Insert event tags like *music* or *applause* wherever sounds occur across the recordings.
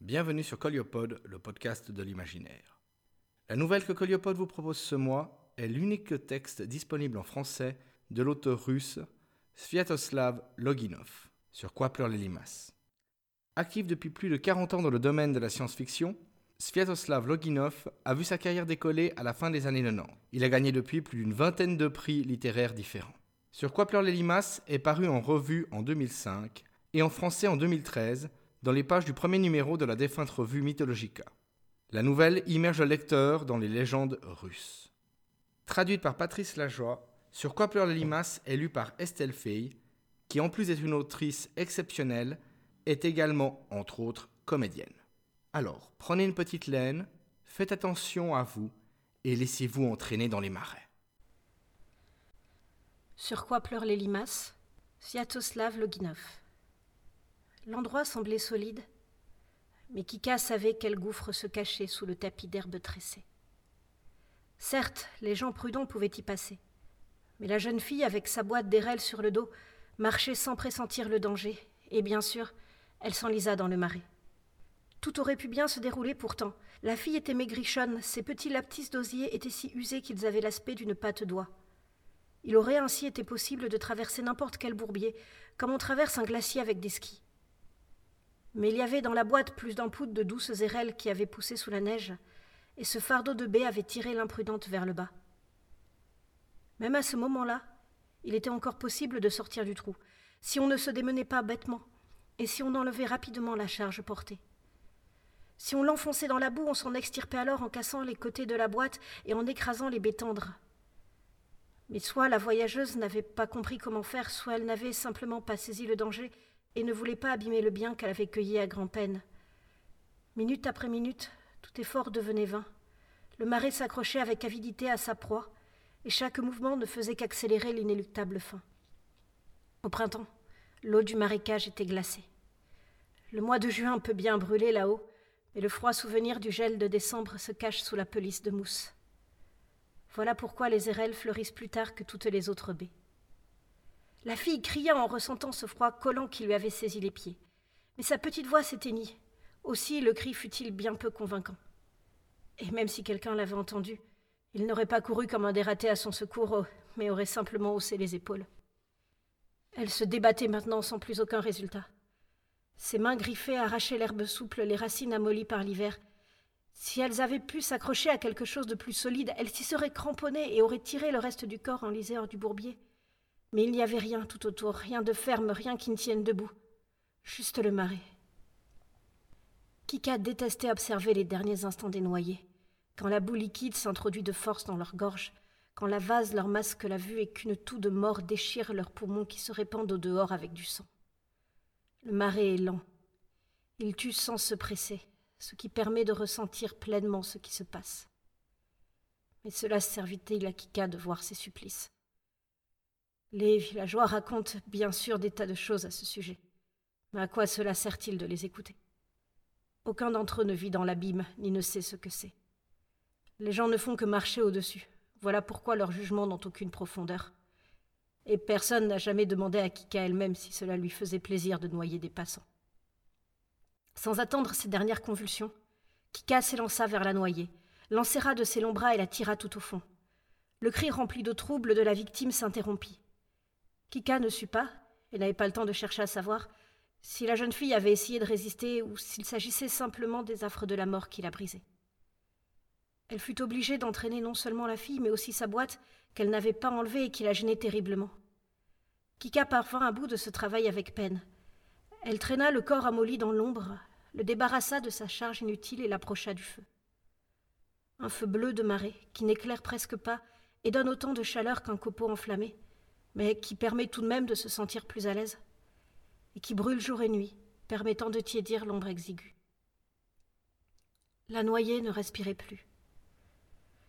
Bienvenue sur Coliopod, le podcast de l'imaginaire. La nouvelle que Coliopod vous propose ce mois est l'unique texte disponible en français de l'auteur russe Sviatoslav Loginov, Sur quoi pleurent les limaces? Actif depuis plus de 40 ans dans le domaine de la science-fiction, Sviatoslav Loginov a vu sa carrière décoller à la fin des années 90. Il a gagné depuis plus d'une vingtaine de prix littéraires différents. Sur quoi pleurent les limaces est paru en revue en 2005 et en français en 2013 dans les pages du premier numéro de la défunte revue Mythologica. La nouvelle immerge le lecteur dans les légendes russes. Traduite par Patrice Lajoie, Sur quoi pleurent les limaces est lue par Estelle Fey, qui en plus d'être une autrice exceptionnelle, est également, entre autres, comédienne. Alors, prenez une petite laine, faites attention à vous et laissez-vous entraîner dans les marais. Sur quoi pleurent les limaces? Sviatoslav Loginov. L'endroit semblait solide, mais Kika savait quel gouffre se cachait sous le tapis d'herbe tressée. Certes, les gens prudents pouvaient y passer, mais la jeune fille, avec sa boîte d'érel sur le dos, marchait sans pressentir le danger, et bien sûr, elle s'enlisa dans le marais. Tout aurait pu bien se dérouler pourtant. La fille était maigrichonne, ses petits laptis d'osier étaient si usés qu'ils avaient l'aspect d'une pâte d'oie. Il aurait ainsi été possible de traverser n'importe quel bourbier, comme on traverse un glacier avec des skis. Mais il y avait dans la boîte plus d'un de douces érelles qui avaient poussé sous la neige, et ce fardeau de baie avait tiré l'imprudente vers le bas. Même à ce moment-là, il était encore possible de sortir du trou, si on ne se démenait pas bêtement, et si on enlevait rapidement la charge portée. Si on l'enfonçait dans la boue, on s'en extirpait alors en cassant les côtés de la boîte et en écrasant les baies tendres. Mais soit la voyageuse n'avait pas compris comment faire, soit elle n'avait simplement pas saisi le danger et ne voulait pas abîmer le bien qu'elle avait cueilli à grand-peine. Minute après minute, tout effort devenait vain. Le marais s'accrochait avec avidité à sa proie, et chaque mouvement ne faisait qu'accélérer l'inéluctable fin. Au printemps, l'eau du marécage était glacée. Le mois de juin peut bien brûler là-haut, mais le froid souvenir du gel de décembre se cache sous la pelisse de mousse. Voilà pourquoi les érelles fleurissent plus tard que toutes les autres baies. La fille cria en ressentant ce froid collant qui lui avait saisi les pieds. Mais sa petite voix s'éteignit. Aussi le cri fut-il bien peu convaincant. Et même si quelqu'un l'avait entendu, il n'aurait pas couru comme un dératé à son secours, oh, mais aurait simplement haussé les épaules. Elle se débattait maintenant sans plus aucun résultat. Ses mains griffées arrachaient l'herbe souple, les racines amollies par l'hiver. Si elles avaient pu s'accrocher à quelque chose de plus solide, elles s'y seraient cramponnées et auraient tiré le reste du corps en lisère du bourbier. Mais il n'y avait rien tout autour, rien de ferme, rien qui ne tienne debout. Juste le marais. Kika détestait observer les derniers instants des noyés, quand la boue liquide s'introduit de force dans leur gorge, quand la vase leur masque la vue et qu'une toux de mort déchire leurs poumons qui se répandent au dehors avec du sang. Le marais est lent. Il tue sans se presser, ce qui permet de ressentir pleinement ce qui se passe. Mais cela servit-il à Kika de voir ses supplices? Les villageois racontent bien sûr des tas de choses à ce sujet. Mais à quoi cela sert-il de les écouter? Aucun d'entre eux ne vit dans l'abîme, ni ne sait ce que c'est. Les gens ne font que marcher au-dessus. Voilà pourquoi leurs jugements n'ont aucune profondeur. Et personne n'a jamais demandé à Kika elle-même si cela lui faisait plaisir de noyer des passants. Sans attendre ses dernières convulsions, Kika s'élança vers la noyée, l'enserra de ses longs bras et la tira tout au fond. Le cri rempli de trouble de la victime s'interrompit. Kika ne sut pas, et n'avait pas le temps de chercher à savoir, si la jeune fille avait essayé de résister ou s'il s'agissait simplement des affres de la mort qui la brisaient. Elle fut obligée d'entraîner non seulement la fille, mais aussi sa boîte, qu'elle n'avait pas enlevée et qui la gênait terriblement. Kika parvint à bout de ce travail avec peine. Elle traîna le corps amolli dans l'ombre, le débarrassa de sa charge inutile et l'approcha du feu. Un feu bleu de marée, qui n'éclaire presque pas et donne autant de chaleur qu'un copeau enflammé, mais qui permet tout de même de se sentir plus à l'aise, et qui brûle jour et nuit, permettant de tiédir l'ombre exiguë. La noyée ne respirait plus.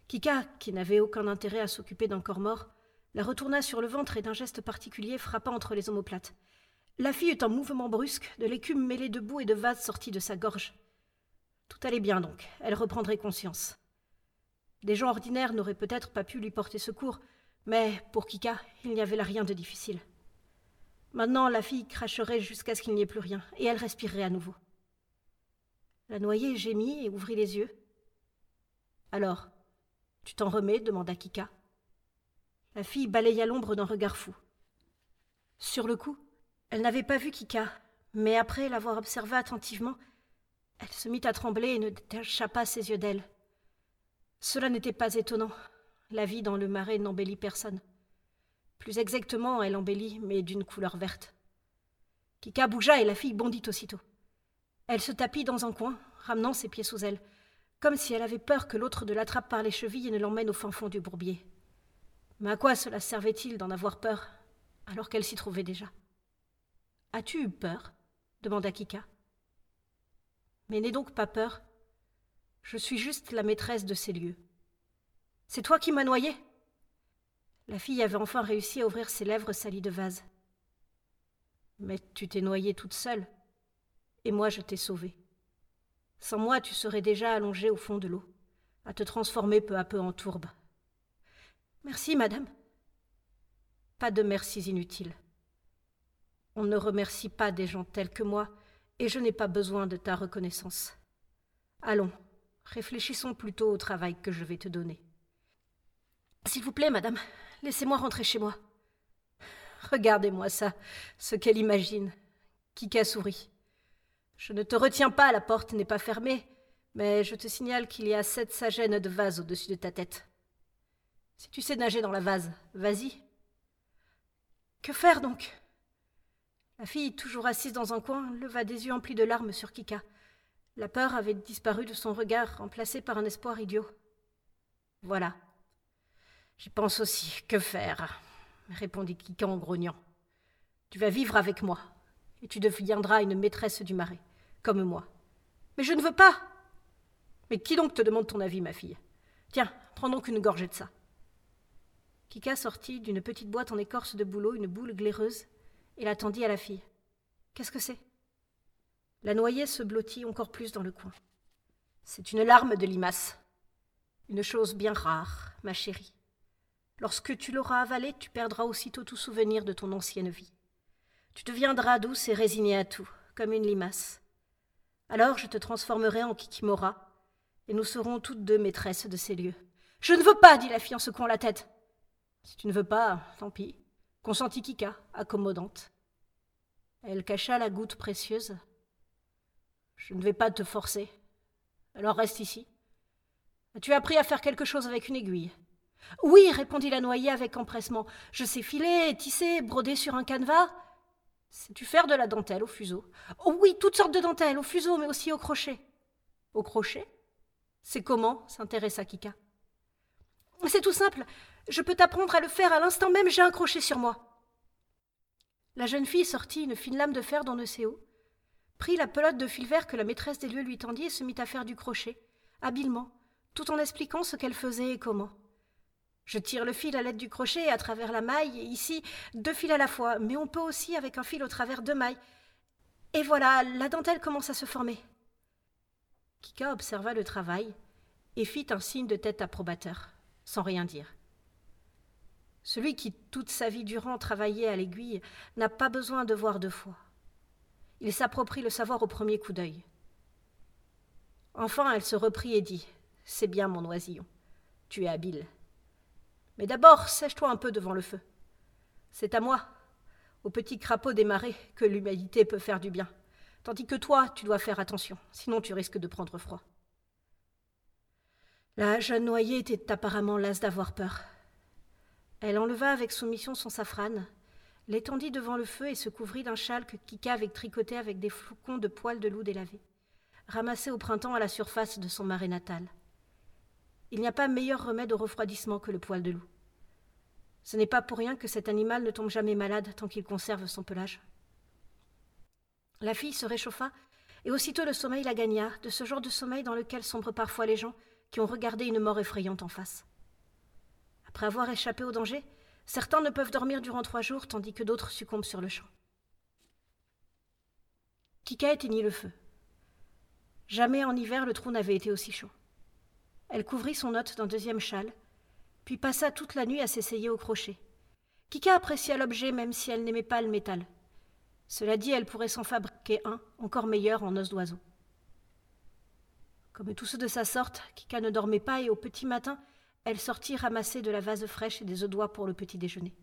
Kika, qui n'avait aucun intérêt à s'occuper d'un corps mort, la retourna sur le ventre et d'un geste particulier frappa entre les omoplates. La fille eut un mouvement brusque, de l'écume mêlée de boue et de vase sortit de sa gorge. Tout allait bien donc, elle reprendrait conscience. Des gens ordinaires n'auraient peut-être pas pu lui porter secours, mais pour Kika, il n'y avait là rien de difficile. Maintenant, la fille cracherait jusqu'à ce qu'il n'y ait plus rien, et elle respirerait à nouveau. La noyée gémit et ouvrit les yeux. Alors, tu t'en remets demanda Kika. La fille balaya l'ombre d'un regard fou. Sur le coup, elle n'avait pas vu Kika, mais après l'avoir observé attentivement, elle se mit à trembler et ne détacha pas ses yeux d'elle. Cela n'était pas étonnant. La vie dans le marais n'embellit personne. Plus exactement, elle embellit, mais d'une couleur verte. Kika bougea et la fille bondit aussitôt. Elle se tapit dans un coin, ramenant ses pieds sous elle, comme si elle avait peur que l'autre ne l'attrape par les chevilles et ne l'emmène au fin fond du bourbier. Mais à quoi cela servait-il d'en avoir peur, alors qu'elle s'y trouvait déjà? As-tu eu peur? demanda Kika. Mais n'aie donc pas peur. Je suis juste la maîtresse de ces lieux. C'est toi qui m'as noyé La fille avait enfin réussi à ouvrir ses lèvres salies de vase. Mais tu t'es noyée toute seule, et moi je t'ai sauvée. Sans moi, tu serais déjà allongée au fond de l'eau, à te transformer peu à peu en tourbe. Merci, madame. Pas de merci inutiles. On ne remercie pas des gens tels que moi, et je n'ai pas besoin de ta reconnaissance. Allons, réfléchissons plutôt au travail que je vais te donner. S'il vous plaît, madame, laissez-moi rentrer chez moi. Regardez-moi ça, ce qu'elle imagine. Kika sourit. Je ne te retiens pas, la porte n'est pas fermée, mais je te signale qu'il y a sept sagènes de vase au-dessus de ta tête. Si tu sais nager dans la vase, vas-y. Que faire donc? La fille, toujours assise dans un coin, leva des yeux emplis de larmes sur Kika. La peur avait disparu de son regard, remplacée par un espoir idiot. Voilà. J'y pense aussi. Que faire? répondit Kika en grognant. Tu vas vivre avec moi, et tu deviendras une maîtresse du marais, comme moi. Mais je ne veux pas Mais qui donc te demande ton avis, ma fille? Tiens, prends donc une gorgée de ça. Kika sortit d'une petite boîte en écorce de bouleau une boule glaireuse et la tendit à la fille. Qu'est-ce que c'est? La noyée se blottit encore plus dans le coin. C'est une larme de limace. Une chose bien rare, ma chérie. Lorsque tu l'auras avalée, tu perdras aussitôt tout souvenir de ton ancienne vie. Tu deviendras douce et résignée à tout, comme une limace. Alors je te transformerai en Kikimora, et nous serons toutes deux maîtresses de ces lieux. Je ne veux pas, dit la fille en secouant la tête. Si tu ne veux pas, tant pis consentit Kika, accommodante. Elle cacha la goutte précieuse. Je ne vais pas te forcer. Alors reste ici. As-tu appris à faire quelque chose avec une aiguille? Oui, répondit la noyée avec empressement. Je sais filer, tisser, broder sur un canevas. Sais-tu faire de la dentelle au fuseau Oh oui, toutes sortes de dentelles, au fuseau, mais aussi au crochet. Au crochet? C'est comment? s'intéressa Kika. C'est tout simple. Je peux t'apprendre à le faire à l'instant même, j'ai un crochet sur moi. La jeune fille sortit une fine lame de fer dans le séo, prit la pelote de fil vert que la maîtresse des lieux lui tendit et se mit à faire du crochet, habilement, tout en expliquant ce qu'elle faisait et comment. Je tire le fil à l'aide du crochet à travers la maille, ici, deux fils à la fois, mais on peut aussi avec un fil au travers deux mailles. Et voilà, la dentelle commence à se former. Kika observa le travail et fit un signe de tête approbateur, sans rien dire. Celui qui, toute sa vie durant, travaillait à l'aiguille, n'a pas besoin de voir deux fois. Il s'approprie le savoir au premier coup d'œil. Enfin, elle se reprit et dit C'est bien, mon oisillon. Tu es habile. Mais d'abord, sèche-toi un peu devant le feu. C'est à moi, au petit crapaud des marais, que l'humanité peut faire du bien. Tandis que toi, tu dois faire attention, sinon tu risques de prendre froid. La jeune noyée était apparemment lasse d'avoir peur. Elle enleva avec soumission son safrane, l'étendit devant le feu et se couvrit d'un châle que Kika avait tricoté avec des flocons de poils de loup délavé, ramassés au printemps à la surface de son marais natal. Il n'y a pas meilleur remède au refroidissement que le poil de loup. Ce n'est pas pour rien que cet animal ne tombe jamais malade tant qu'il conserve son pelage. La fille se réchauffa, et aussitôt le sommeil la gagna, de ce genre de sommeil dans lequel sombrent parfois les gens qui ont regardé une mort effrayante en face. Après avoir échappé au danger, certains ne peuvent dormir durant trois jours, tandis que d'autres succombent sur le champ. Kika éteignit le feu? Jamais en hiver le trou n'avait été aussi chaud. Elle couvrit son hôte d'un deuxième châle, puis passa toute la nuit à s'essayer au crochet. Kika apprécia l'objet même si elle n'aimait pas le métal. Cela dit, elle pourrait s'en fabriquer un, encore meilleur en os d'oiseau. Comme tous ceux de sa sorte, Kika ne dormait pas et au petit matin, elle sortit ramasser de la vase fraîche et des œufs d'oie pour le petit déjeuner.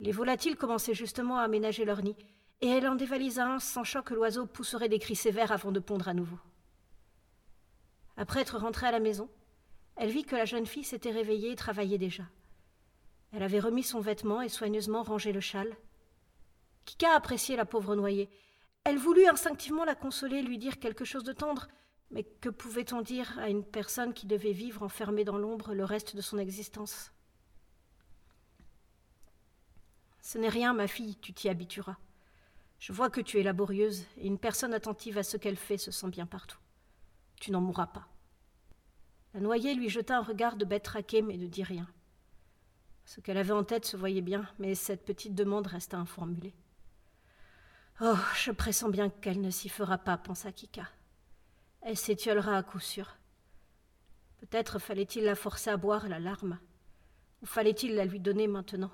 Les volatiles commençaient justement à aménager leur nid, et elle en dévalisa un, sachant que l'oiseau pousserait des cris sévères avant de pondre à nouveau. Après être rentrée à la maison, elle vit que la jeune fille s'était réveillée et travaillait déjà. Elle avait remis son vêtement et soigneusement rangé le châle. Kika appréciait la pauvre noyée. Elle voulut instinctivement la consoler, lui dire quelque chose de tendre, mais que pouvait-on dire à une personne qui devait vivre enfermée dans l'ombre le reste de son existence? Ce n'est rien, ma fille, tu t'y habitueras. Je vois que tu es laborieuse, et une personne attentive à ce qu'elle fait se sent bien partout. Tu n'en mourras pas. La noyée lui jeta un regard de bête traquée, mais ne dit rien. Ce qu'elle avait en tête se voyait bien, mais cette petite demande resta informulée. Oh, je pressens bien qu'elle ne s'y fera pas, pensa Kika. Elle s'étiolera à coup sûr. Peut-être fallait-il la forcer à boire la larme, ou fallait-il la lui donner maintenant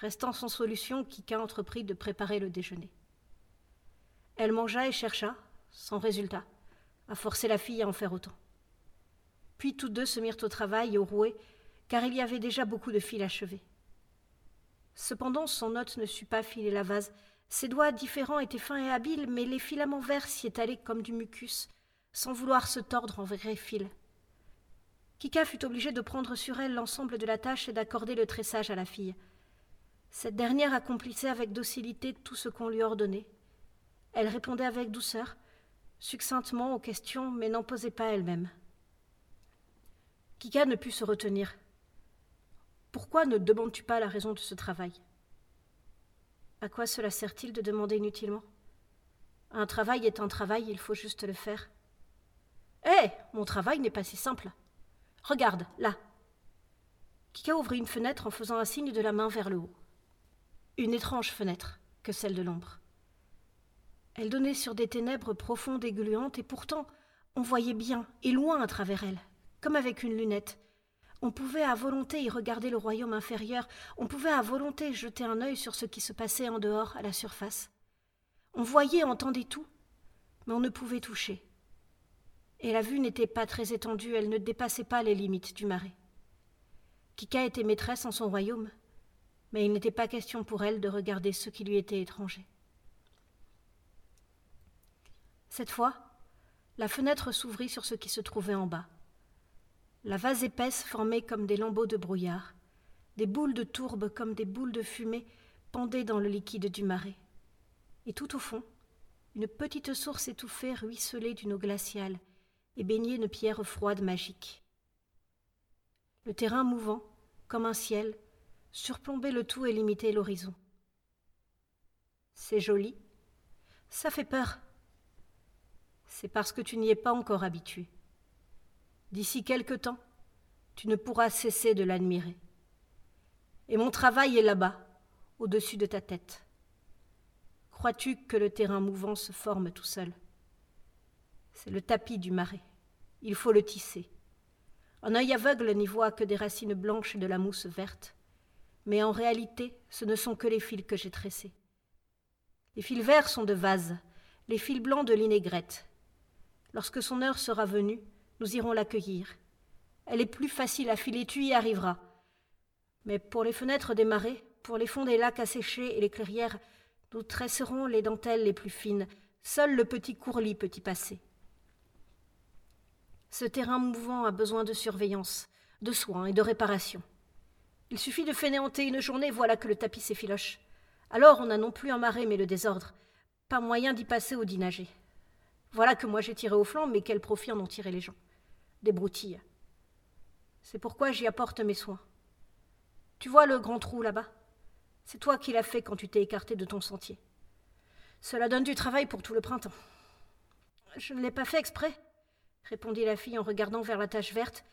Restant sans solution, Kika entreprit de préparer le déjeuner. Elle mangea et chercha, sans résultat, à forcer la fille à en faire autant. Puis tous deux se mirent au travail et au rouet, car il y avait déjà beaucoup de fils achevés. Cependant, son hôte ne sut pas filer la vase. Ses doigts différents étaient fins et habiles, mais les filaments verts s'y étalaient comme du mucus, sans vouloir se tordre en vrais fils. Kika fut obligée de prendre sur elle l'ensemble de la tâche et d'accorder le tressage à la fille. Cette dernière accomplissait avec docilité tout ce qu'on lui ordonnait. Elle répondait avec douceur, succinctement aux questions, mais n'en posait pas elle-même. Kika ne put se retenir. Pourquoi ne demandes-tu pas la raison de ce travail? À quoi cela sert-il de demander inutilement? Un travail est un travail, il faut juste le faire. Hé Mon travail n'est pas si simple. Regarde, là. Kika ouvrit une fenêtre en faisant un signe de la main vers le haut une étrange fenêtre que celle de l'ombre. Elle donnait sur des ténèbres profondes et gluantes, et pourtant on voyait bien et loin à travers elle, comme avec une lunette. On pouvait à volonté y regarder le royaume inférieur, on pouvait à volonté jeter un œil sur ce qui se passait en dehors, à la surface. On voyait entendait tout, mais on ne pouvait toucher. Et la vue n'était pas très étendue, elle ne dépassait pas les limites du marais. Kika était maîtresse en son royaume, mais il n'était pas question pour elle de regarder ce qui lui était étranger. Cette fois, la fenêtre s'ouvrit sur ce qui se trouvait en bas. La vase épaisse formait comme des lambeaux de brouillard, des boules de tourbe comme des boules de fumée pendaient dans le liquide du marais. Et tout au fond, une petite source étouffée ruisselait d'une eau glaciale et baignait une pierre froide magique. Le terrain mouvant, comme un ciel, surplomber le tout et limiter l'horizon. C'est joli. Ça fait peur. C'est parce que tu n'y es pas encore habitué. D'ici quelque temps, tu ne pourras cesser de l'admirer. Et mon travail est là-bas, au-dessus de ta tête. Crois-tu que le terrain mouvant se forme tout seul? C'est le tapis du marais. Il faut le tisser. Un œil aveugle n'y voit que des racines blanches et de la mousse verte mais en réalité, ce ne sont que les fils que j'ai tressés. Les fils verts sont de vase, les fils blancs de l'inégrette. Lorsque son heure sera venue, nous irons l'accueillir. Elle est plus facile à filer, tu y arriveras. Mais pour les fenêtres des marais, pour les fonds des lacs asséchés et les clairières, nous tresserons les dentelles les plus fines. Seul le petit courlis peut y passer. Ce terrain mouvant a besoin de surveillance, de soins et de réparation. Il suffit de fainéanter une journée, voilà que le tapis s'effiloche. Alors on n'a non plus un marais, mais le désordre. Pas moyen d'y passer ou d'y nager. Voilà que moi j'ai tiré au flanc, mais quel profit en ont tiré les gens? Des broutilles. C'est pourquoi j'y apporte mes soins. Tu vois le grand trou là-bas? C'est toi qui l'as fait quand tu t'es écarté de ton sentier. Cela donne du travail pour tout le printemps. Je ne l'ai pas fait exprès, répondit la fille en regardant vers la tache verte,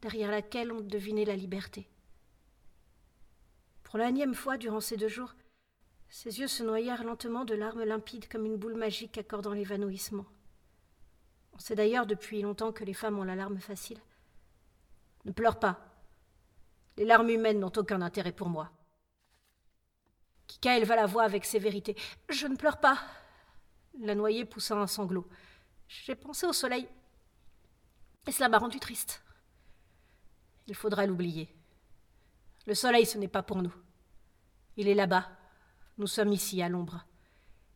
derrière laquelle on devinait la liberté. Pour la énième fois durant ces deux jours, ses yeux se noyèrent lentement de larmes limpides comme une boule magique accordant l'évanouissement. On sait d'ailleurs depuis longtemps que les femmes ont la larme facile. Ne pleure pas. Les larmes humaines n'ont aucun intérêt pour moi. Kika éleva la voix avec sévérité. Je ne pleure pas. La noyée poussa un sanglot. J'ai pensé au soleil. Et cela m'a rendu triste. Il faudra l'oublier. Le soleil, ce n'est pas pour nous. Il est là-bas. Nous sommes ici, à l'ombre.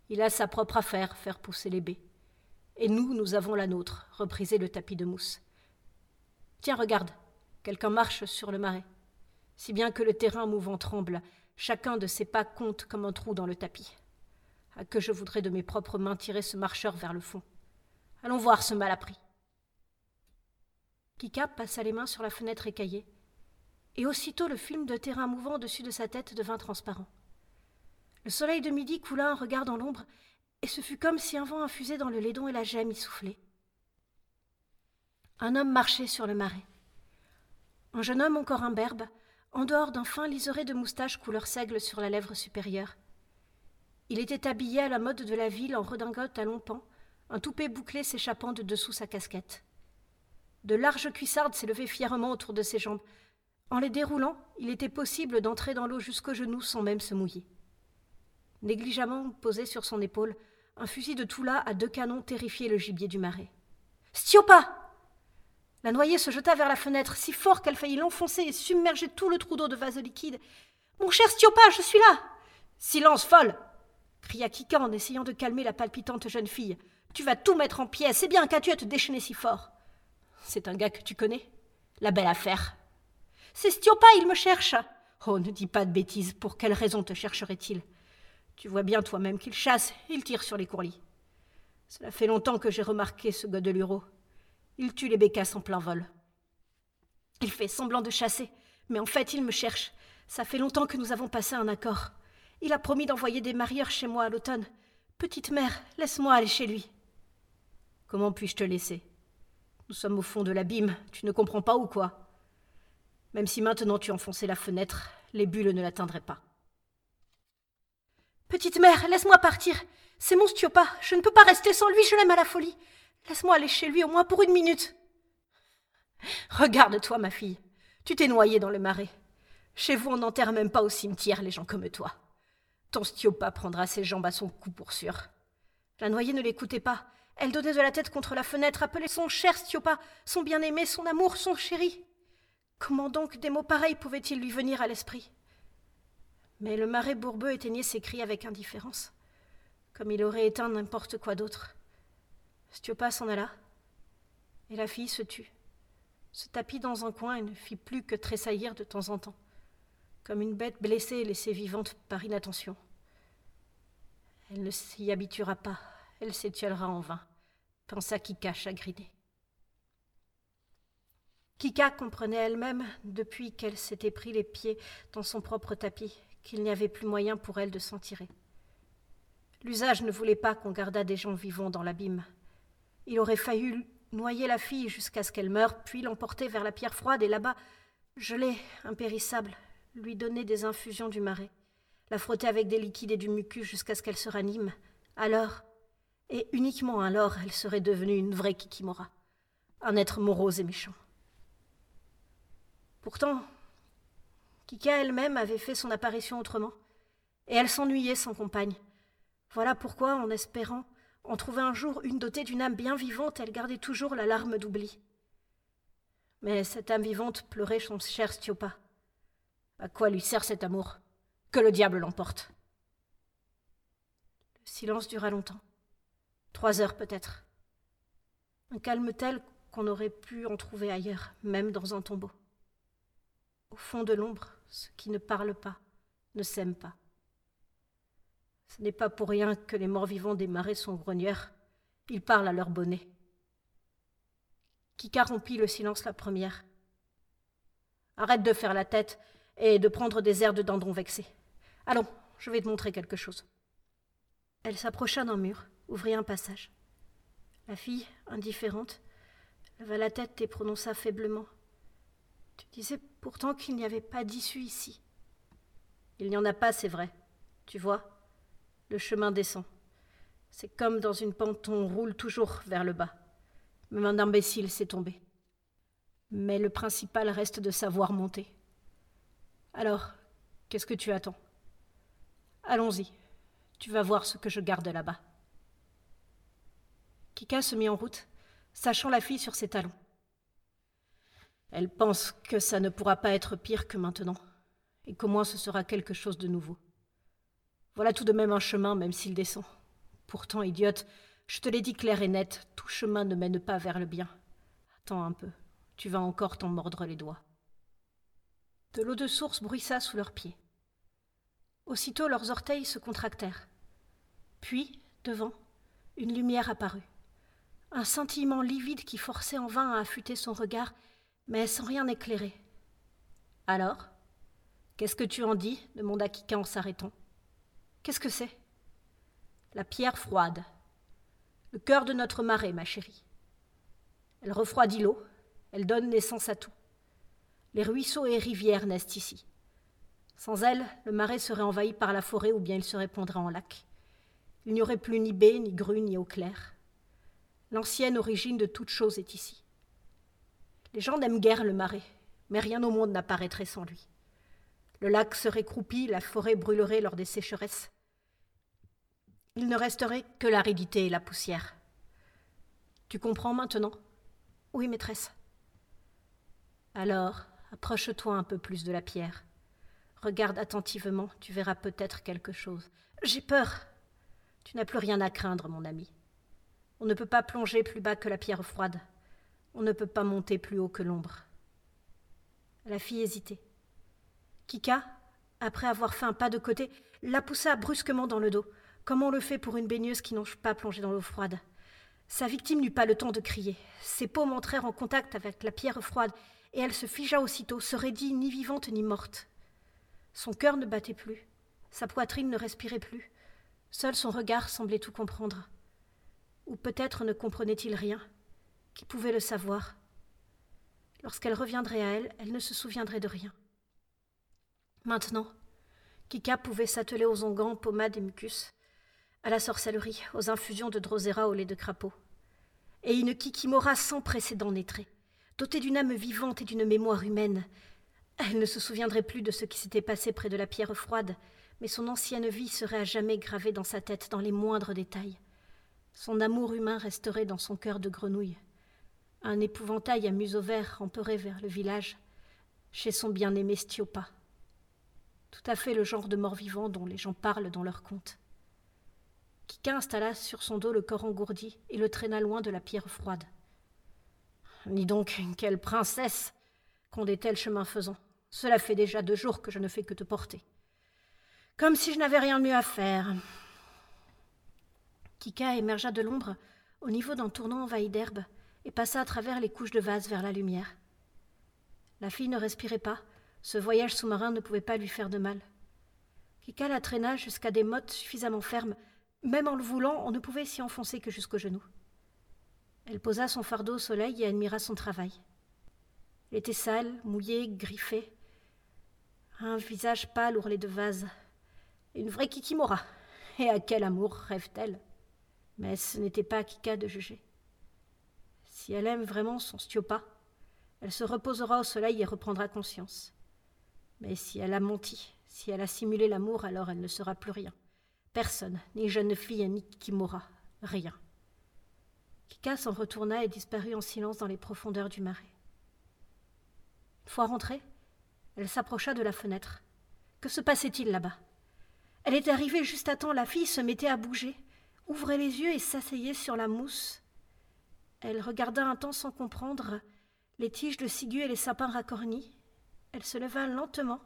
Il a sa propre affaire, faire pousser les baies. Et nous, nous avons la nôtre, repriser le tapis de mousse. Tiens, regarde, quelqu'un marche sur le marais. Si bien que le terrain mouvant tremble, chacun de ses pas compte comme un trou dans le tapis. À que je voudrais de mes propres mains tirer ce marcheur vers le fond. Allons voir ce mal appris. Kika passa les mains sur la fenêtre écaillée, et aussitôt le film de terrain mouvant au-dessus de sa tête devint transparent. Le soleil de midi coula un regard dans l'ombre, et ce fut comme si un vent infusé dans le laidon et la gemme y soufflait. Un homme marchait sur le marais. Un jeune homme encore imberbe, en dehors d'un fin liseré de moustache couleur seigle sur la lèvre supérieure. Il était habillé à la mode de la ville en redingote à longs pans, un toupet bouclé s'échappant de dessous sa casquette. De larges cuissardes s'élevaient fièrement autour de ses jambes. En les déroulant, il était possible d'entrer dans l'eau jusqu'aux genoux sans même se mouiller. Négligemment posé sur son épaule, un fusil de Toula à deux canons terrifiait le gibier du marais. Stiopa La noyée se jeta vers la fenêtre, si fort qu'elle faillit l'enfoncer et submerger tout le trou d'eau de vase liquide. Mon cher Stiopa, je suis là Silence, folle cria Kika en essayant de calmer la palpitante jeune fille. Tu vas tout mettre en pièces, c'est bien qu'as-tu à te déchaîner si fort C'est un gars que tu connais? La belle affaire. C'est Stiopa, il me cherche Oh, ne dis pas de bêtises, pour quelle raison te chercherait-il? Tu vois bien toi-même qu'il chasse, il tire sur les courlis. Cela fait longtemps que j'ai remarqué ce godeluro. Il tue les bécasses en plein vol. Il fait semblant de chasser, mais en fait il me cherche. Ça fait longtemps que nous avons passé un accord. Il a promis d'envoyer des marieurs chez moi à l'automne. Petite mère, laisse-moi aller chez lui. Comment puis-je te laisser? Nous sommes au fond de l'abîme, tu ne comprends pas ou quoi? Même si maintenant tu enfonçais la fenêtre, les bulles ne l'atteindraient pas. Petite mère, laisse-moi partir. C'est mon Stiopa. Je ne peux pas rester sans lui, je l'aime à la folie. Laisse-moi aller chez lui au moins pour une minute. Regarde-toi, ma fille. Tu t'es noyée dans le marais. Chez vous, on n'enterre même pas au cimetière les gens comme toi. Ton Stiopa prendra ses jambes à son cou pour sûr. La noyée ne l'écoutait pas. Elle donnait de la tête contre la fenêtre, appelait son cher Stiopa, son bien-aimé, son amour, son chéri. Comment donc des mots pareils pouvaient-ils lui venir à l'esprit? Mais le marais bourbeux éteignait ses cris avec indifférence, comme il aurait éteint n'importe quoi d'autre. Stiopa s'en alla, et la fille se tut, se tapit dans un coin et ne fit plus que tressaillir de temps en temps, comme une bête blessée et laissée vivante par inattention. Elle ne s'y habituera pas, elle s'étiolera en vain, pensa Kika chagrinée. Kika comprenait elle-même, depuis qu'elle s'était pris les pieds dans son propre tapis, qu'il n'y avait plus moyen pour elle de s'en tirer. L'usage ne voulait pas qu'on gardât des gens vivants dans l'abîme. Il aurait fallu noyer la fille jusqu'à ce qu'elle meure, puis l'emporter vers la pierre froide et là-bas, gelée, impérissable, lui donner des infusions du marais, la frotter avec des liquides et du mucus jusqu'à ce qu'elle se ranime. Alors, et uniquement alors, elle serait devenue une vraie Kikimora, un être morose et méchant. Pourtant, Kika elle-même avait fait son apparition autrement, et elle s'ennuyait sans compagne. Voilà pourquoi, en espérant en trouver un jour une dotée d'une âme bien vivante, elle gardait toujours la larme d'oubli. Mais cette âme vivante pleurait son cher Stiopa. À quoi lui sert cet amour? Que le diable l'emporte. Le silence dura longtemps. Trois heures peut-être. Un calme tel qu'on aurait pu en trouver ailleurs, même dans un tombeau. Au fond de l'ombre, ceux qui ne parlent pas ne s'aiment pas. Ce n'est pas pour rien que les morts-vivants des marais sont grogneurs. Ils parlent à leur bonnet. Kika rompit le silence la première. Arrête de faire la tête et de prendre des airs de dindon vexé. Allons, je vais te montrer quelque chose. Elle s'approcha d'un mur, ouvrit un passage. La fille, indifférente, leva la tête et prononça faiblement tu disais pourtant qu'il n'y avait pas d'issue ici. Il n'y en a pas, c'est vrai. Tu vois, le chemin descend. C'est comme dans une pente, on roule toujours vers le bas. Même un imbécile s'est tombé. Mais le principal reste de savoir monter. Alors, qu'est-ce que tu attends? Allons-y. Tu vas voir ce que je garde là-bas. Kika se mit en route, sachant la fille sur ses talons. Elle pense que ça ne pourra pas être pire que maintenant, et qu'au moins ce sera quelque chose de nouveau. Voilà tout de même un chemin, même s'il descend. Pourtant, idiote, je te l'ai dit clair et net, tout chemin ne mène pas vers le bien. Attends un peu, tu vas encore t'en mordre les doigts. De l'eau de source bruissa sous leurs pieds. Aussitôt leurs orteils se contractèrent. Puis, devant, une lumière apparut. Un scintillement livide qui forçait en vain à affûter son regard, mais sans rien éclairer. Alors Qu'est-ce que tu en dis demanda Kika en s'arrêtant? Qu'est-ce que c'est? La pierre froide. Le cœur de notre marée, ma chérie. Elle refroidit l'eau, elle donne naissance à tout. Les ruisseaux et rivières naissent ici. Sans elle, le marais serait envahi par la forêt ou bien il se répandrait en lac. Il n'y aurait plus ni baie, ni grue, ni eau claire. L'ancienne origine de toute chose est ici. Les gens n'aiment guère le marais, mais rien au monde n'apparaîtrait sans lui. Le lac serait croupi, la forêt brûlerait lors des sécheresses. Il ne resterait que l'aridité et la poussière. Tu comprends maintenant? Oui, maîtresse. Alors, approche-toi un peu plus de la pierre. Regarde attentivement, tu verras peut-être quelque chose. J'ai peur. Tu n'as plus rien à craindre, mon ami. On ne peut pas plonger plus bas que la pierre froide. On ne peut pas monter plus haut que l'ombre. La fille hésitait. Kika, après avoir fait un pas de côté, la poussa brusquement dans le dos, comme on le fait pour une baigneuse qui n'ose pas plonger dans l'eau froide. Sa victime n'eut pas le temps de crier. Ses peaux entrèrent en contact avec la pierre froide, et elle se figea aussitôt, se raidit ni vivante ni morte. Son cœur ne battait plus, sa poitrine ne respirait plus, seul son regard semblait tout comprendre. Ou peut-être ne comprenait-il rien. Qui pouvait le savoir Lorsqu'elle reviendrait à elle, elle ne se souviendrait de rien. Maintenant, Kika pouvait s'atteler aux onguents, pommades et mucus, à la sorcellerie, aux infusions de drosera au lait de crapaud. Et une Kikimora sans précédent naîtrait, dotée d'une âme vivante et d'une mémoire humaine, elle ne se souviendrait plus de ce qui s'était passé près de la pierre froide, mais son ancienne vie serait à jamais gravée dans sa tête dans les moindres détails. Son amour humain resterait dans son cœur de grenouille. Un épouvantail à museau vert ramperait vers le village, chez son bien-aimé Stiopa. Tout à fait le genre de mort-vivant dont les gens parlent dans leurs contes. Kika installa sur son dos le corps engourdi et le traîna loin de la pierre froide. Ni donc, quelle princesse tels chemins faisant. Cela fait déjà deux jours que je ne fais que te porter. Comme si je n'avais rien de mieux à faire. Kika émergea de l'ombre au niveau d'un tournant envahi d'herbe et passa à travers les couches de vase vers la lumière. La fille ne respirait pas, ce voyage sous-marin ne pouvait pas lui faire de mal. Kika la traîna jusqu'à des mottes suffisamment fermes, même en le voulant, on ne pouvait s'y enfoncer que jusqu'aux genoux. Elle posa son fardeau au soleil et admira son travail. Elle était sale, mouillée, griffée. Un visage pâle ourlé de vase. Une vraie Kikimora. Et à quel amour rêve-t-elle? Mais ce n'était pas à Kika de juger. Si elle aime vraiment son stiopa, elle se reposera au soleil et reprendra conscience. Mais si elle a menti, si elle a simulé l'amour, alors elle ne sera plus rien. Personne, ni jeune fille, ni Kikimora, rien. Kika s'en retourna et disparut en silence dans les profondeurs du marais. Une fois rentrée, elle s'approcha de la fenêtre. Que se passait-il là-bas? Elle était arrivée juste à temps, la fille se mettait à bouger, ouvrait les yeux et s'asseyait sur la mousse. Elle regarda un temps sans comprendre les tiges de ciguë et les sapins racornis. Elle se leva lentement,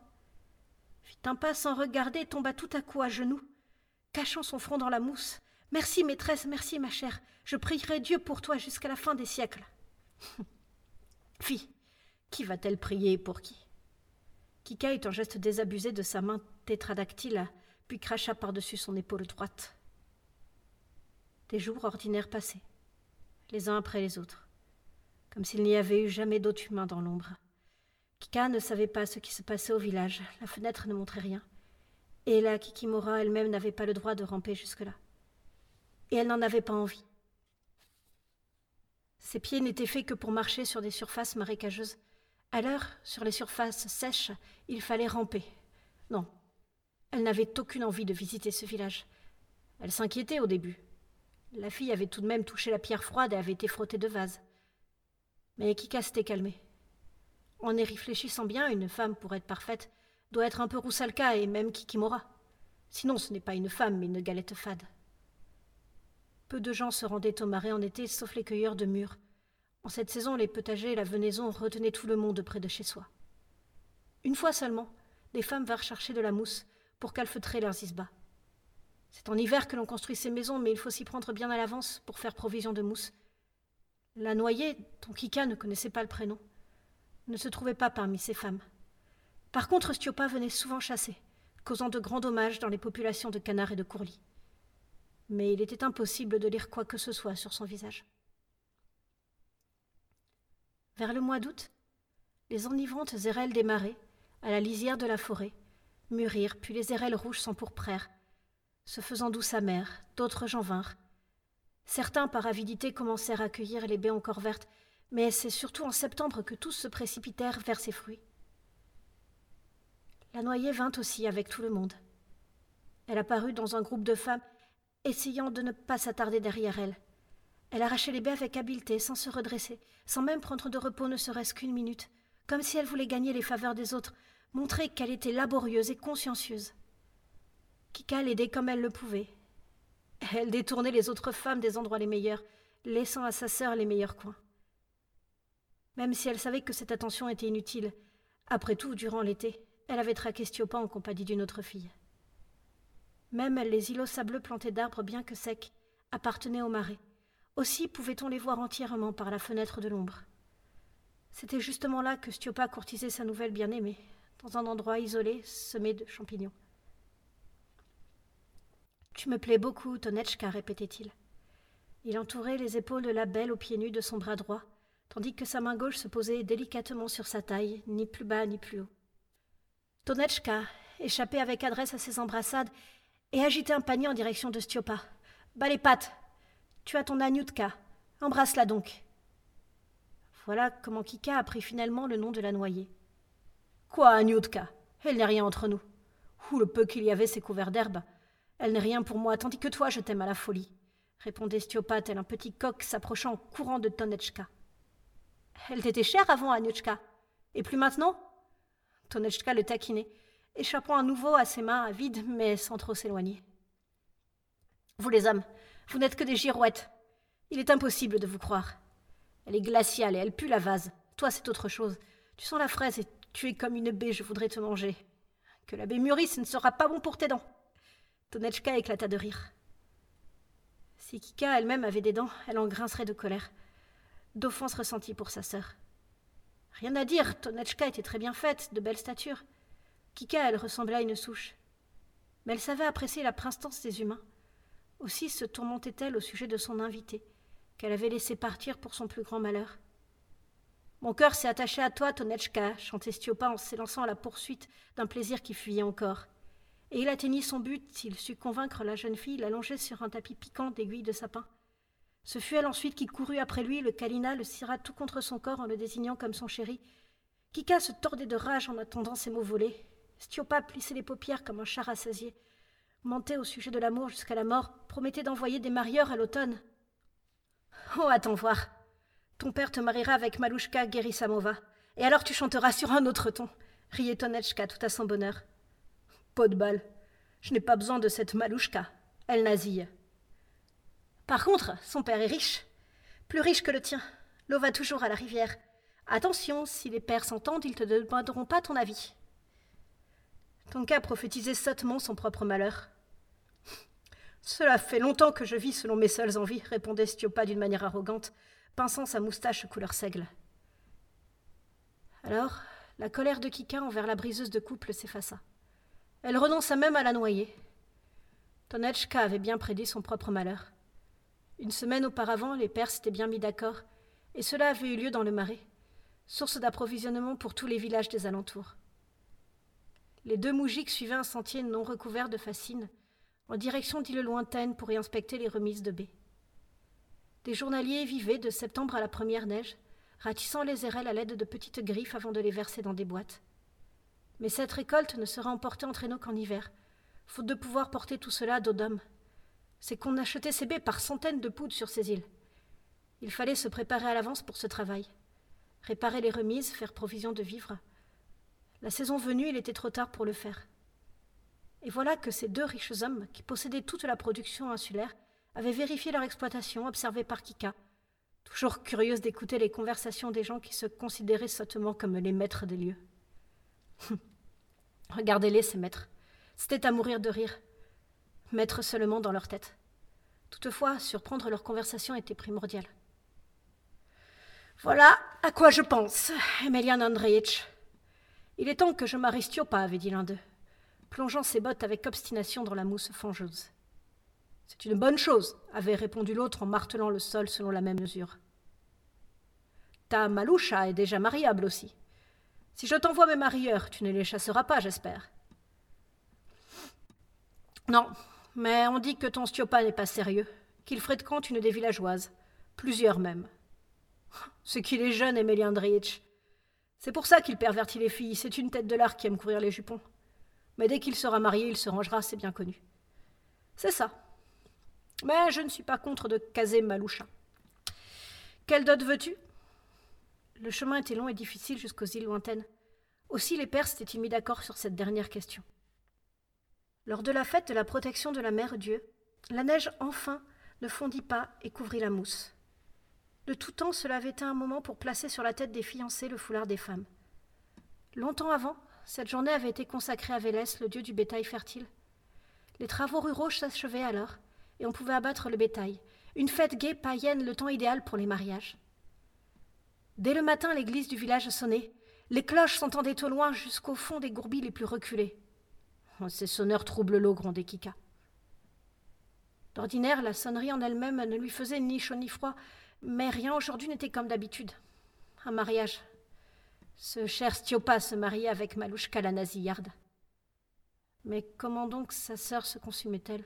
fit un pas sans regarder et tomba tout à coup à genoux, cachant son front dans la mousse. Merci, maîtresse, merci, ma chère. Je prierai Dieu pour toi jusqu'à la fin des siècles. *laughs* Fille, qui va-t-elle prier pour qui? Kika eut un geste désabusé de sa main tétradactyle, puis cracha par-dessus son épaule droite. Des jours ordinaires passaient, les uns après les autres, comme s'il n'y avait eu jamais d'autre humain dans l'ombre. Kika ne savait pas ce qui se passait au village, la fenêtre ne montrait rien, et la Kikimora elle-même n'avait pas le droit de ramper jusque-là. Et elle n'en avait pas envie. Ses pieds n'étaient faits que pour marcher sur des surfaces marécageuses, alors, sur les surfaces sèches, il fallait ramper. Non, elle n'avait aucune envie de visiter ce village. Elle s'inquiétait au début. La fille avait tout de même touché la pierre froide et avait été frottée de vase. Mais Kika s'était calmée. En y réfléchissant bien, une femme, pour être parfaite, doit être un peu roussalka et même Kikimora. Sinon, ce n'est pas une femme, mais une galette fade. Peu de gens se rendaient au marais en été, sauf les cueilleurs de mûres. En cette saison, les potagers et la venaison retenaient tout le monde près de chez soi. Une fois seulement, des femmes vinrent chercher de la mousse pour calfeutrer leurs isbas. C'est en hiver que l'on construit ces maisons, mais il faut s'y prendre bien à l'avance pour faire provision de mousse. La noyée, dont Kika ne connaissait pas le prénom, ne se trouvait pas parmi ces femmes. Par contre, Stiopa venait souvent chasser, causant de grands dommages dans les populations de canards et de courlis. Mais il était impossible de lire quoi que ce soit sur son visage. Vers le mois d'août, les enivrantes érelles des marais, à la lisière de la forêt, mûrirent, puis les érelles rouges s'empourprèrent, se faisant douce amère, d'autres j'en vinrent. Certains, par avidité, commencèrent à cueillir les baies encore vertes, mais c'est surtout en septembre que tous se précipitèrent vers ces fruits. La noyée vint aussi avec tout le monde. Elle apparut dans un groupe de femmes, essayant de ne pas s'attarder derrière elle. Elle arrachait les baies avec habileté, sans se redresser, sans même prendre de repos ne serait-ce qu'une minute, comme si elle voulait gagner les faveurs des autres, montrer qu'elle était laborieuse et consciencieuse. Kika l'aidait comme elle le pouvait. Elle détournait les autres femmes des endroits les meilleurs, laissant à sa sœur les meilleurs coins. Même si elle savait que cette attention était inutile, après tout, durant l'été, elle avait traqué Stiopa en compagnie d'une autre fille. Même les îlots sableux plantés d'arbres bien que secs appartenaient au marais. Aussi pouvait-on les voir entièrement par la fenêtre de l'ombre. C'était justement là que Stiopa courtisait sa nouvelle bien-aimée, dans un endroit isolé, semé de champignons. Tu me plais beaucoup, Tonetchka, répétait-il. Il entourait les épaules de la belle aux pieds nus de son bras droit, tandis que sa main gauche se posait délicatement sur sa taille, ni plus bas ni plus haut. Tonetchka échappait avec adresse à ses embrassades et agitait un panier en direction de Stiopa. Bas les pattes Tu as ton Anyutka. Embrasse-la donc. Voilà comment Kika a pris finalement le nom de la noyée. Quoi, Anyutka Elle n'est rien entre nous. Ou le peu qu'il y avait, c'est couvert d'herbe? Elle n'est rien pour moi, tandis que toi, je t'aime à la folie, répondait Stiopa tel un petit coq s'approchant en courant de Tonetchka. Elle t'était chère avant, Anyutka. Et plus maintenant? Tonetchka le taquinait, échappant à nouveau à ses mains avides, mais sans trop s'éloigner. Vous les hommes, vous n'êtes que des girouettes. Il est impossible de vous croire. Elle est glaciale et elle pue la vase. Toi, c'est autre chose. Tu sens la fraise et tu es comme une baie, je voudrais te manger. Que la baie mûrisse ne sera pas bon pour tes dents. Tonetchka éclata de rire. Si Kika elle-même avait des dents, elle en grincerait de colère, d'offense ressentie pour sa sœur. Rien à dire, Tonetchka était très bien faite, de belle stature. Kika, elle ressemblait à une souche. Mais elle savait apprécier la prestance des humains. Aussi se tourmentait-elle au sujet de son invité, qu'elle avait laissé partir pour son plus grand malheur. Mon cœur s'est attaché à toi, Tonetchka, chantait Stiopa en s'élançant à la poursuite d'un plaisir qui fuyait encore et il atteignit son but, il sut convaincre la jeune fille, l'allonger sur un tapis piquant d'aiguilles de sapin. Ce fut elle ensuite qui courut après lui, le câlina, le serra tout contre son corps en le désignant comme son chéri. Kika se tordait de rage en attendant ses mots volés. Stiopa plissait les paupières comme un chat rassasié, mentait au sujet de l'amour jusqu'à la mort, promettait d'envoyer des marieurs à l'automne. Oh, attends voir. Ton père te mariera avec Malouchka Guérissamova, et alors tu chanteras sur un autre ton, riait Tonetchka tout à son bonheur de balle. Je n'ai pas besoin de cette malouchka. Elle nasille. Par contre, son père est riche. Plus riche que le tien. L'eau va toujours à la rivière. Attention, si les pères s'entendent, ils te demanderont pas ton avis. Tonka prophétisait sottement son propre malheur. Cela fait longtemps que je vis selon mes seules envies, répondait Stiopa d'une manière arrogante, pinçant sa moustache couleur seigle. Alors, la colère de Kika envers la briseuse de couple s'effaça. Elle renonça même à la noyer. Tonetchka avait bien prédit son propre malheur. Une semaine auparavant, les pères s'étaient bien mis d'accord, et cela avait eu lieu dans le marais, source d'approvisionnement pour tous les villages des alentours. Les deux moujiks suivaient un sentier non recouvert de fascines, en direction d'îles lointaines pour y inspecter les remises de baies. Des journaliers vivaient de septembre à la première neige, ratissant les érelles à l'aide de petites griffes avant de les verser dans des boîtes. Mais cette récolte ne sera emportée en traîneau qu'en hiver, faute de pouvoir porter tout cela dos d'homme. c'est qu'on achetait ces baies par centaines de poudres sur ces îles. Il fallait se préparer à l'avance pour ce travail. Réparer les remises, faire provision de vivres. La saison venue, il était trop tard pour le faire. Et voilà que ces deux riches hommes, qui possédaient toute la production insulaire, avaient vérifié leur exploitation, observée par Kika, toujours curieuse d'écouter les conversations des gens qui se considéraient sottement comme les maîtres des lieux. *laughs* Regardez-les, ces maîtres. C'était à mourir de rire. Maîtres seulement dans leur tête. Toutefois, surprendre leur conversation était primordial. Voilà à quoi je pense, Emelian Andreitch. Il est temps que je marie Stiopa, avait dit l'un d'eux, plongeant ses bottes avec obstination dans la mousse fangeuse. C'est une bonne chose, avait répondu l'autre en martelant le sol selon la même mesure. Ta Maloucha est déjà mariable aussi. Si je t'envoie mes marieurs, tu ne les chasseras pas, j'espère. Non, mais on dit que ton Stiopa n'est pas sérieux, qu'il fréquente une des villageoises, plusieurs même. C'est qu'il est jeune, Emelian Andreitch. C'est pour ça qu'il pervertit les filles, c'est une tête de l'art qui aime courir les jupons. Mais dès qu'il sera marié, il se rangera, c'est bien connu. C'est ça. Mais je ne suis pas contre de caser Maloucha. Quelle dot veux-tu? Le chemin était long et difficile jusqu'aux îles lointaines. Aussi les Perses étaient-ils mis d'accord sur cette dernière question. Lors de la fête de la protection de la mère Dieu, la neige enfin ne fondit pas et couvrit la mousse. De tout temps, cela avait été un moment pour placer sur la tête des fiancés le foulard des femmes. Longtemps avant, cette journée avait été consacrée à Vélès, le dieu du bétail fertile. Les travaux ruraux s'achevaient alors, et on pouvait abattre le bétail. Une fête gaie, païenne, le temps idéal pour les mariages. Dès le matin, l'église du village sonnait. Les cloches s'entendaient au loin jusqu'au fond des gourbilles les plus reculées. Oh, ces sonneurs troublent l'eau, grondait Kika. D'ordinaire, la sonnerie en elle-même ne lui faisait ni chaud ni froid, mais rien aujourd'hui n'était comme d'habitude. Un mariage. Ce cher Stiopa se mariait avec Malouchka la nasillarde. Mais comment donc sa sœur se consumait-elle?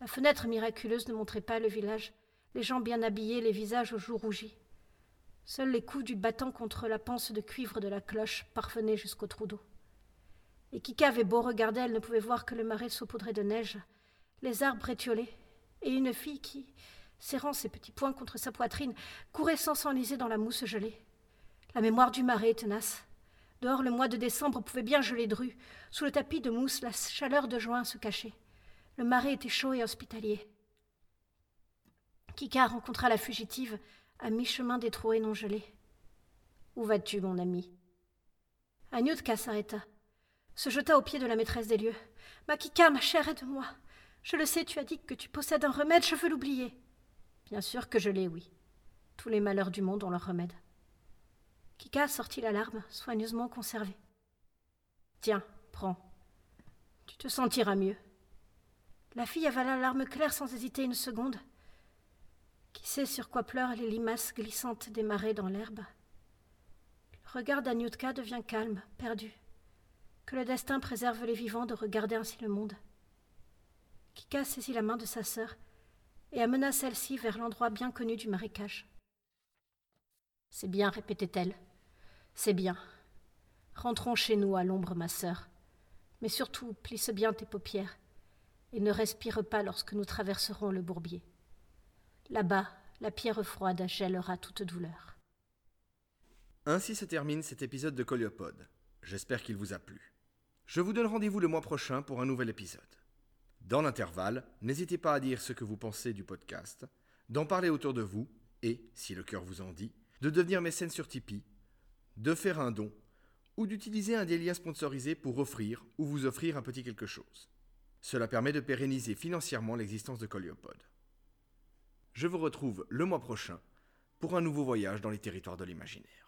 La fenêtre miraculeuse ne montrait pas le village, les gens bien habillés, les visages aux joues rougies. Seuls les coups du battant contre la panse de cuivre de la cloche parvenaient jusqu'au trou d'eau. Et Kika avait beau regarder, elle ne pouvait voir que le marais saupoudré de neige, les arbres étiolés, et une fille qui, serrant ses petits poings contre sa poitrine, courait sans s'enliser dans la mousse gelée. La mémoire du marais est tenace. Dehors, le mois de décembre pouvait bien geler dru. Sous le tapis de mousse, la chaleur de juin se cachait. Le marais était chaud et hospitalier. Kika rencontra la fugitive à mi-chemin des trouées non gelées. Où vas-tu, mon ami? Agnotka s'arrêta, se jeta aux pieds de la maîtresse des lieux. Ma Kika, ma chère, aide-moi. Je le sais, tu as dit que tu possèdes un remède, je veux l'oublier. Bien sûr que je l'ai, oui. Tous les malheurs du monde ont leur remède. Kika sortit la larme, soigneusement conservée. Tiens, prends. Tu te sentiras mieux. La fille avala la larme claire sans hésiter une seconde. Qui sait sur quoi pleurent les limaces glissantes des marais dans l'herbe Le regard d'Anyutka devient calme, perdu. Que le destin préserve les vivants de regarder ainsi le monde. Kika saisit la main de sa sœur et amena celle-ci vers l'endroit bien connu du marécage. C'est bien, répétait-elle. C'est bien. Rentrons chez nous à l'ombre, ma sœur. Mais surtout, plisse bien tes paupières et ne respire pas lorsque nous traverserons le bourbier. Là-bas, la pierre froide gèlera toute douleur. Ainsi se termine cet épisode de Coliopode. J'espère qu'il vous a plu. Je vous donne rendez-vous le mois prochain pour un nouvel épisode. Dans l'intervalle, n'hésitez pas à dire ce que vous pensez du podcast, d'en parler autour de vous et, si le cœur vous en dit, de devenir mécène sur Tipeee, de faire un don ou d'utiliser un des liens sponsorisés pour offrir ou vous offrir un petit quelque chose. Cela permet de pérenniser financièrement l'existence de Coliopod. Je vous retrouve le mois prochain pour un nouveau voyage dans les territoires de l'imaginaire.